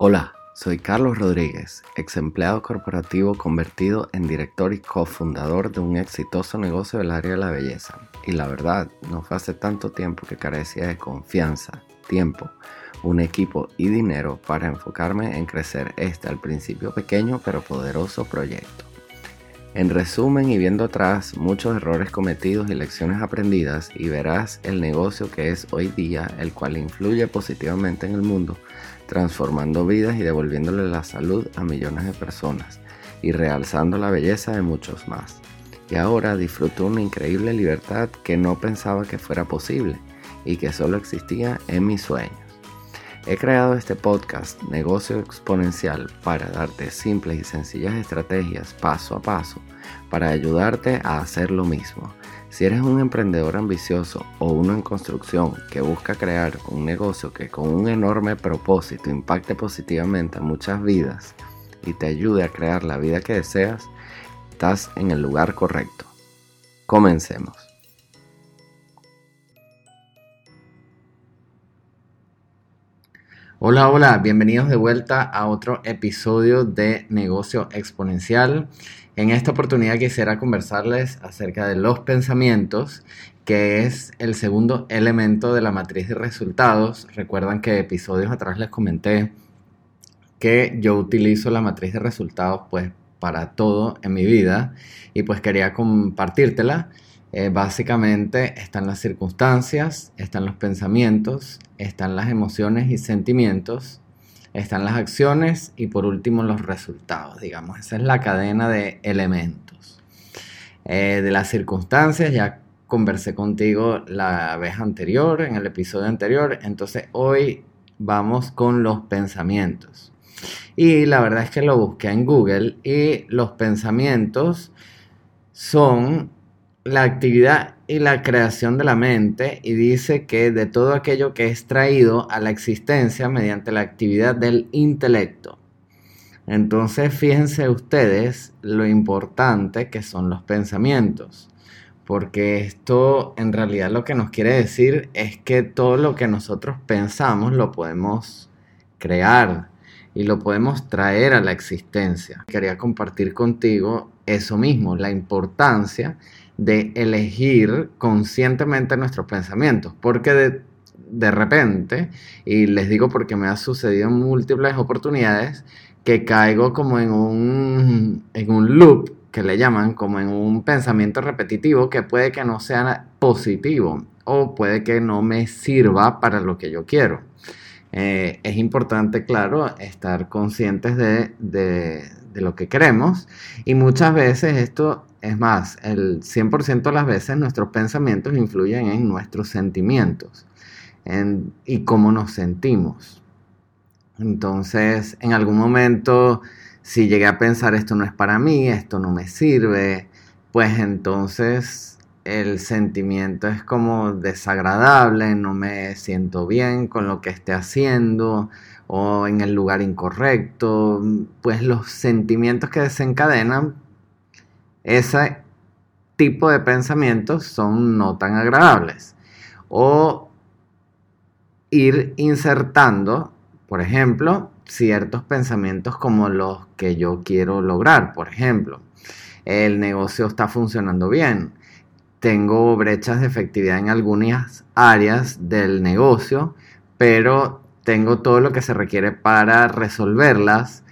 Hola, soy Carlos Rodríguez, ex empleado corporativo convertido en director y cofundador de un exitoso negocio del área de la belleza. Y la verdad, no fue hace tanto tiempo que carecía de confianza, tiempo, un equipo y dinero para enfocarme en crecer este al principio pequeño pero poderoso proyecto. En resumen y viendo atrás muchos errores cometidos y lecciones aprendidas y verás el negocio que es hoy día, el cual influye positivamente en el mundo transformando vidas y devolviéndole la salud a millones de personas y realzando la belleza de muchos más. Y ahora disfruto una increíble libertad que no pensaba que fuera posible y que solo existía en mis sueños. He creado este podcast Negocio Exponencial para darte simples y sencillas estrategias paso a paso para ayudarte a hacer lo mismo si eres un emprendedor ambicioso o uno en construcción que busca crear un negocio que con un enorme propósito impacte positivamente a muchas vidas y te ayude a crear la vida que deseas, estás en el lugar correcto. Comencemos. Hola, hola, bienvenidos de vuelta a otro episodio de Negocio Exponencial. En esta oportunidad quisiera conversarles acerca de los pensamientos, que es el segundo elemento de la matriz de resultados. Recuerdan que episodios atrás les comenté que yo utilizo la matriz de resultados pues para todo en mi vida y pues quería compartírtela. Eh, básicamente están las circunstancias, están los pensamientos, están las emociones y sentimientos están las acciones y por último los resultados, digamos. Esa es la cadena de elementos. Eh, de las circunstancias ya conversé contigo la vez anterior, en el episodio anterior, entonces hoy vamos con los pensamientos. Y la verdad es que lo busqué en Google y los pensamientos son la actividad y la creación de la mente y dice que de todo aquello que es traído a la existencia mediante la actividad del intelecto. Entonces fíjense ustedes lo importante que son los pensamientos, porque esto en realidad lo que nos quiere decir es que todo lo que nosotros pensamos lo podemos crear y lo podemos traer a la existencia. Quería compartir contigo eso mismo, la importancia de elegir conscientemente nuestros pensamientos, porque de, de, repente, y les digo porque me ha sucedido en múltiples oportunidades, que caigo como en un, en un loop, que le llaman, como en un pensamiento repetitivo que puede que no sea positivo o puede que no me sirva para lo que yo quiero. Eh, es importante, claro, estar conscientes de, de, de, lo que queremos y muchas veces esto es más, el 100% de las veces nuestros pensamientos influyen en nuestros sentimientos y cómo nos sentimos. Entonces, en algún momento, si llegué a pensar esto no es para mí, esto no me sirve, pues entonces el sentimiento es como desagradable, no me siento bien con lo que esté haciendo o en el lugar incorrecto, pues los sentimientos que desencadenan ese tipo de pensamientos son no tan agradables. O ir insertando, por ejemplo, ciertos pensamientos como los que yo quiero lograr. Por ejemplo, el negocio está funcionando bien. Tengo brechas de efectividad en algunas áreas del negocio, pero tengo todo lo que se requiere para resolverlas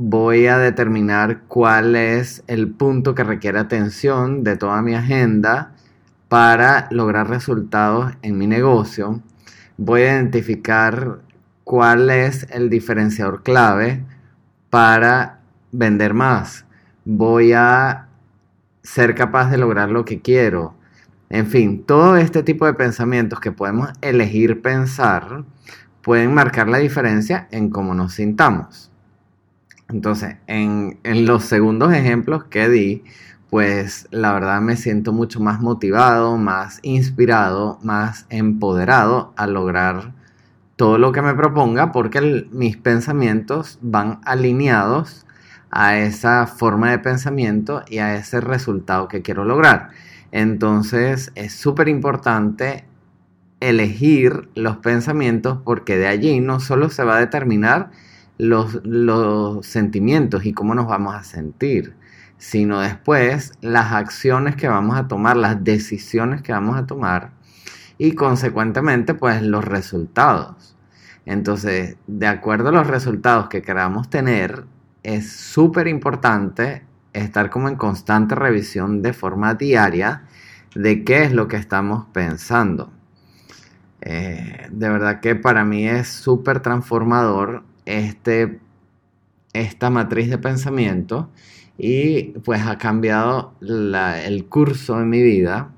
voy a determinar cuál es el punto que requiere atención de toda mi agenda para lograr resultados en mi negocio. Voy a identificar cuál es el diferenciador clave para vender más. Voy a ser capaz de lograr lo que quiero. En fin, todo este tipo de pensamientos que podemos elegir pensar pueden marcar la diferencia en cómo nos sintamos. Entonces, en, los segundos ejemplos que di, pues la verdad me siento mucho más motivado, más inspirado, más empoderado a lograr todo lo que me proponga porque mis pensamientos van alineados a esa forma de pensamiento y a ese resultado que quiero lograr. Entonces es súper importante elegir los pensamientos porque de allí no solo se va a determinar los, los sentimientos y cómo nos vamos a sentir, sino después las acciones que vamos a tomar, las decisiones que vamos a tomar y consecuentemente pues los resultados. Entonces, de acuerdo a los resultados que queramos tener, es súper importante estar como en constante revisión de forma diaria de qué es lo que estamos pensando. Eh, de verdad que para mí es súper transformador este, esta matriz de pensamiento y pues ha cambiado el curso de mi vida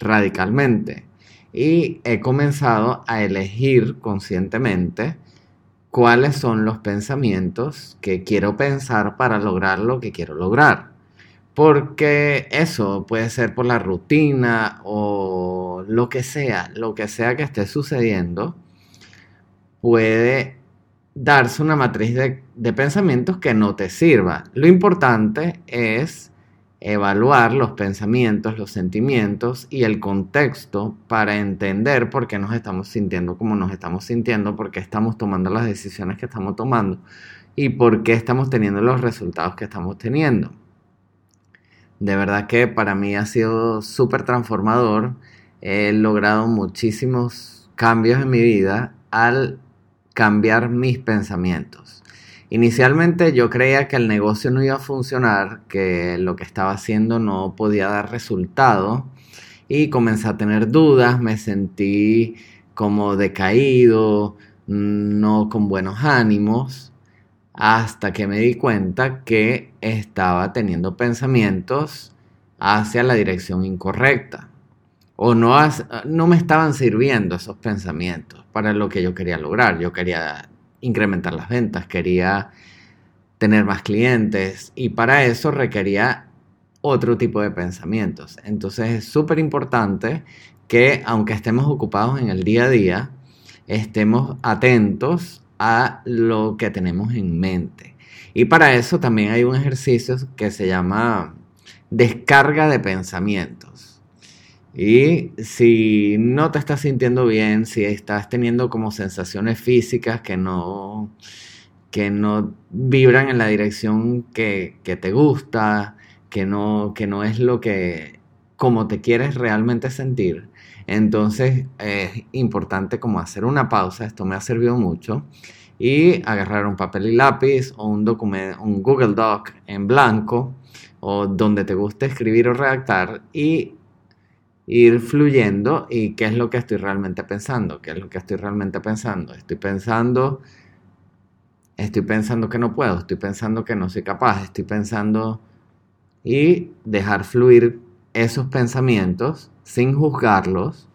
radicalmente. Y he comenzado a elegir conscientemente cuáles son los pensamientos que quiero pensar para lograr lo que quiero lograr. Porque eso puede ser por la rutina o lo que sea, lo que sea que esté sucediendo, puede darse una matriz de, pensamientos que no te sirva. Lo importante es evaluar los pensamientos, los sentimientos y el contexto para entender por qué nos estamos sintiendo como nos estamos sintiendo, por qué estamos tomando las decisiones que estamos tomando y por qué estamos teniendo los resultados que estamos teniendo. De verdad que para mí ha sido súper transformador. He logrado muchísimos cambios en mi vida al cambiar mis pensamientos. Inicialmente yo creía que el negocio no iba a funcionar, que lo que estaba haciendo no podía dar resultado y comencé a tener dudas, me sentí como decaído, no con buenos ánimos, hasta que me di cuenta que estaba teniendo pensamientos hacia la dirección incorrecta o no, no me estaban sirviendo esos pensamientos para lo que yo quería lograr. Yo quería incrementar las ventas, quería tener más clientes y para eso requería otro tipo de pensamientos. Entonces es súper importante que aunque estemos ocupados en el día a día, estemos atentos a lo que tenemos en mente. Y para eso también hay un ejercicio que se llama descarga de pensamientos. Y si no te estás sintiendo bien, si estás teniendo como sensaciones físicas que no, que no vibran en la dirección que, te gusta, que no, que no es lo que como te quieres realmente sentir, entonces es importante como hacer una pausa, esto me ha servido mucho, y agarrar un papel y lápiz o un, documento, un Google Doc en blanco o donde te guste escribir o redactar y ir fluyendo y qué es lo que estoy realmente pensando, qué es lo que estoy realmente pensando. Estoy pensando, estoy pensando que no puedo, estoy pensando que no soy capaz, estoy pensando y dejar fluir esos pensamientos sin juzgarlos,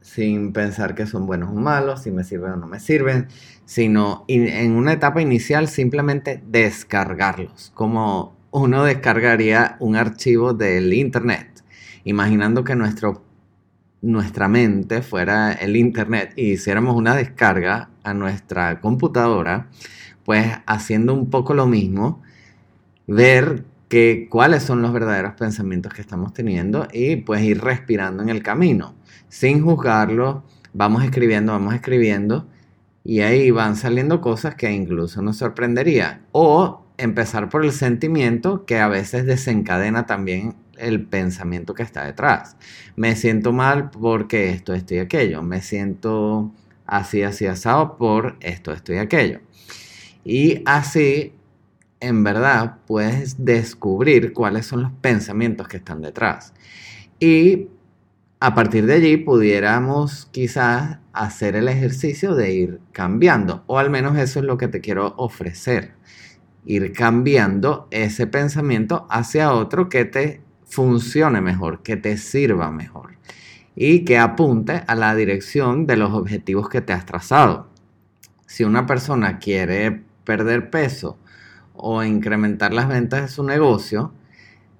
sin pensar que son buenos o malos, si me sirven o no me sirven, sino en una etapa inicial simplemente descargarlos, como uno descargaría un archivo del internet imaginando que nuestro, nuestra mente fuera el Internet y hiciéramos una descarga a nuestra computadora, pues haciendo un poco lo mismo, ver que, cuáles son los verdaderos pensamientos que estamos teniendo y pues ir respirando en el camino, sin juzgarlo, vamos escribiendo, vamos escribiendo y ahí van saliendo cosas que incluso nos sorprendería. O empezar por el sentimiento que a veces desencadena también el pensamiento que está detrás. Me siento mal porque esto, esto y aquello. Me siento así, así asado por esto, esto y aquello. Y así, en verdad, puedes descubrir cuáles son los pensamientos que están detrás. Y a partir de allí pudiéramos quizás hacer el ejercicio de ir cambiando, o al menos eso es lo que te quiero ofrecer, ir cambiando ese pensamiento hacia otro que te funcione mejor, que te sirva mejor y que apunte a la dirección de los objetivos que te has trazado. Si una persona quiere perder peso o incrementar las ventas de su negocio,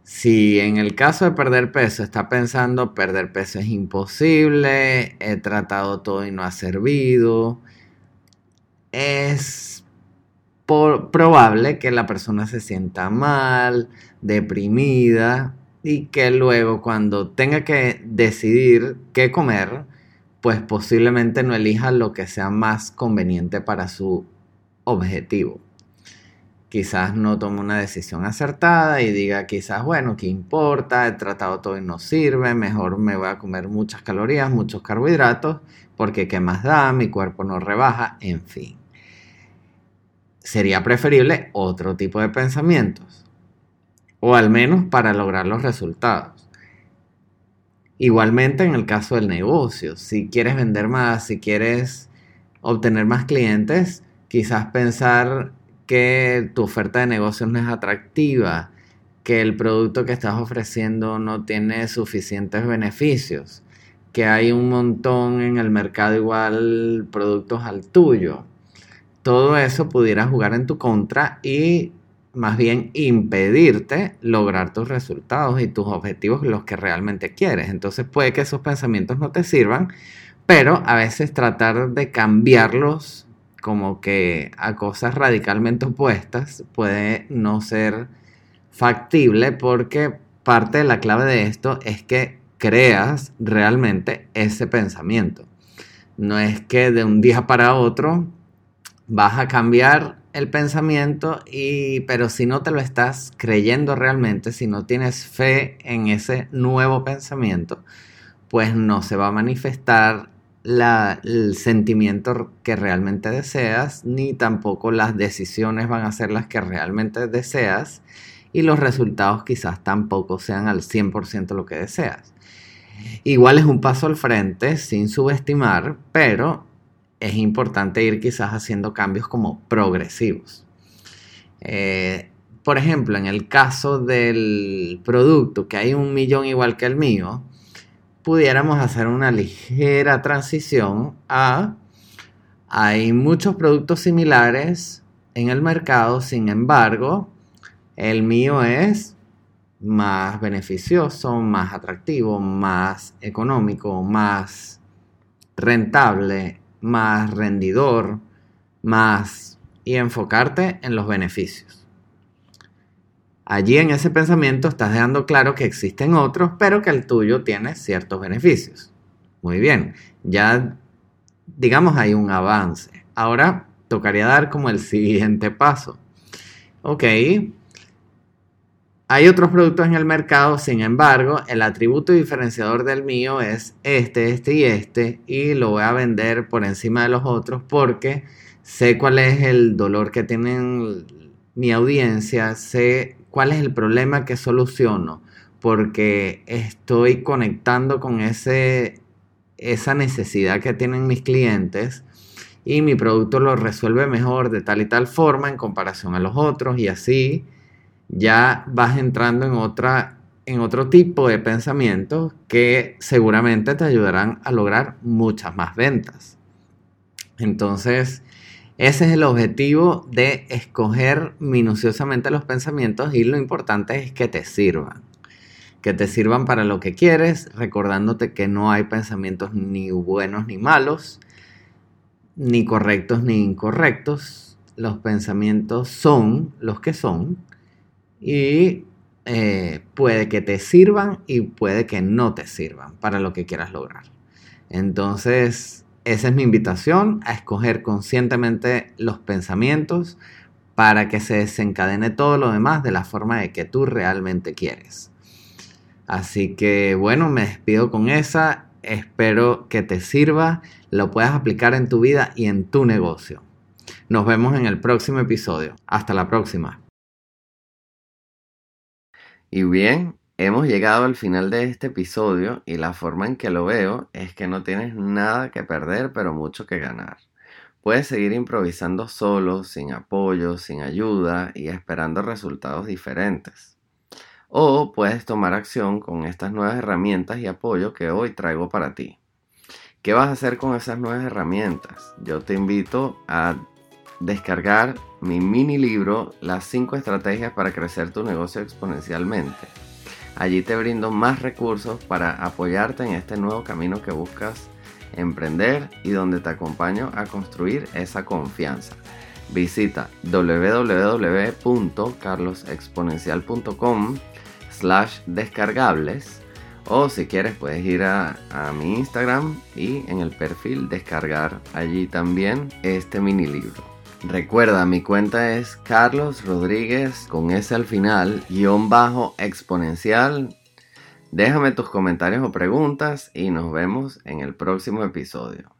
si en el caso de perder peso está pensando perder peso es imposible, he tratado todo y no ha servido, es probable que la persona se sienta mal, deprimida y que luego cuando tenga que decidir qué comer, pues posiblemente no elija lo que sea más conveniente para su objetivo. Quizás no tome una decisión acertada y diga quizás, bueno, ¿qué importa? He tratado todo y no sirve, mejor me voy a comer muchas calorías, muchos carbohidratos, porque ¿qué más da? Mi cuerpo no rebaja, en fin. Sería preferible otro tipo de pensamientos, o al menos para lograr los resultados. Igualmente en el caso del negocio, si quieres vender más, si quieres obtener más clientes, quizás pensar que tu oferta de negocios no es atractiva, que el producto que estás ofreciendo no tiene suficientes beneficios, que hay un montón en el mercado igual productos al tuyo. Todo eso pudiera jugar en tu contra y más bien impedirte lograr tus resultados y tus objetivos, los que realmente quieres. Entonces puede que esos pensamientos no te sirvan, pero a veces tratar de cambiarlos como que a cosas radicalmente opuestas puede no ser factible porque parte de la clave de esto es que creas realmente ese pensamiento. No es que de un día para otro vas a cambiar el pensamiento y pero si no te lo estás creyendo realmente, si no tienes fe en ese nuevo pensamiento, pues no se va a manifestar el sentimiento que realmente deseas, ni tampoco las decisiones van a ser las que realmente deseas y los resultados quizás tampoco sean al 100% lo que deseas. Igual es un paso al frente sin subestimar, pero es importante ir quizás haciendo cambios como progresivos. Eh, por ejemplo, en el caso del producto, que hay un millón igual que el mío, pudiéramos hacer una ligera transición a... Hay muchos productos similares en el mercado, sin embargo, el mío es más beneficioso, más atractivo, más económico, más rentable, más rendidor, más y enfocarte en los beneficios. Allí en ese pensamiento estás dejando claro que existen otros, pero que el tuyo tiene ciertos beneficios. Muy bien, ya digamos hay un avance. Ahora tocaría dar como el siguiente paso. Ok, hay otros productos en el mercado, sin embargo, el atributo diferenciador del mío es este, este y este, y lo voy a vender por encima de los otros porque sé cuál es el dolor que tienen mi audiencia, sé cuál es el problema que soluciono, porque estoy conectando con ese, esa necesidad que tienen mis clientes y mi producto lo resuelve mejor de tal y tal forma en comparación a los otros y así ya vas entrando en otra en otro tipo de pensamientos que seguramente te ayudarán a lograr muchas más ventas. Entonces, ese es el objetivo de escoger minuciosamente los pensamientos y lo importante es que te sirvan. Que te sirvan para lo que quieres, recordándote que no hay pensamientos ni buenos ni malos, ni correctos ni incorrectos. Los pensamientos son los que son y eh, puede que te sirvan y puede que no te sirvan para lo que quieras lograr. Entonces, esa es mi invitación a escoger conscientemente los pensamientos para que se desencadene todo lo demás de la forma de que tú realmente quieres. Así que bueno, me despido con esa. Espero que te sirva, lo puedas aplicar en tu vida y en tu negocio. Nos vemos en el próximo episodio. Hasta la próxima. Y bien, Hemos llegado al final de este episodio y la forma en que lo veo es que no tienes nada que perder pero mucho que ganar. Puedes seguir improvisando solo, sin apoyo, sin ayuda y esperando resultados diferentes. O puedes tomar acción con estas nuevas herramientas y apoyo que hoy traigo para ti. ¿Qué vas a hacer con esas nuevas herramientas? Yo te invito a descargar mi mini libro Las 5 estrategias para crecer tu negocio exponencialmente Allí te brindo más recursos para apoyarte en este nuevo camino que buscas emprender y donde te acompaño a construir esa confianza. Visita www.carlosexponencial.com slash descargables O si quieres puedes ir a, a mi Instagram y en el perfil descargar allí también este mini libro. Recuerda, mi cuenta es Carlos Rodríguez con S al final, guion bajo exponencial. Déjame tus comentarios o preguntas y nos vemos en el próximo episodio.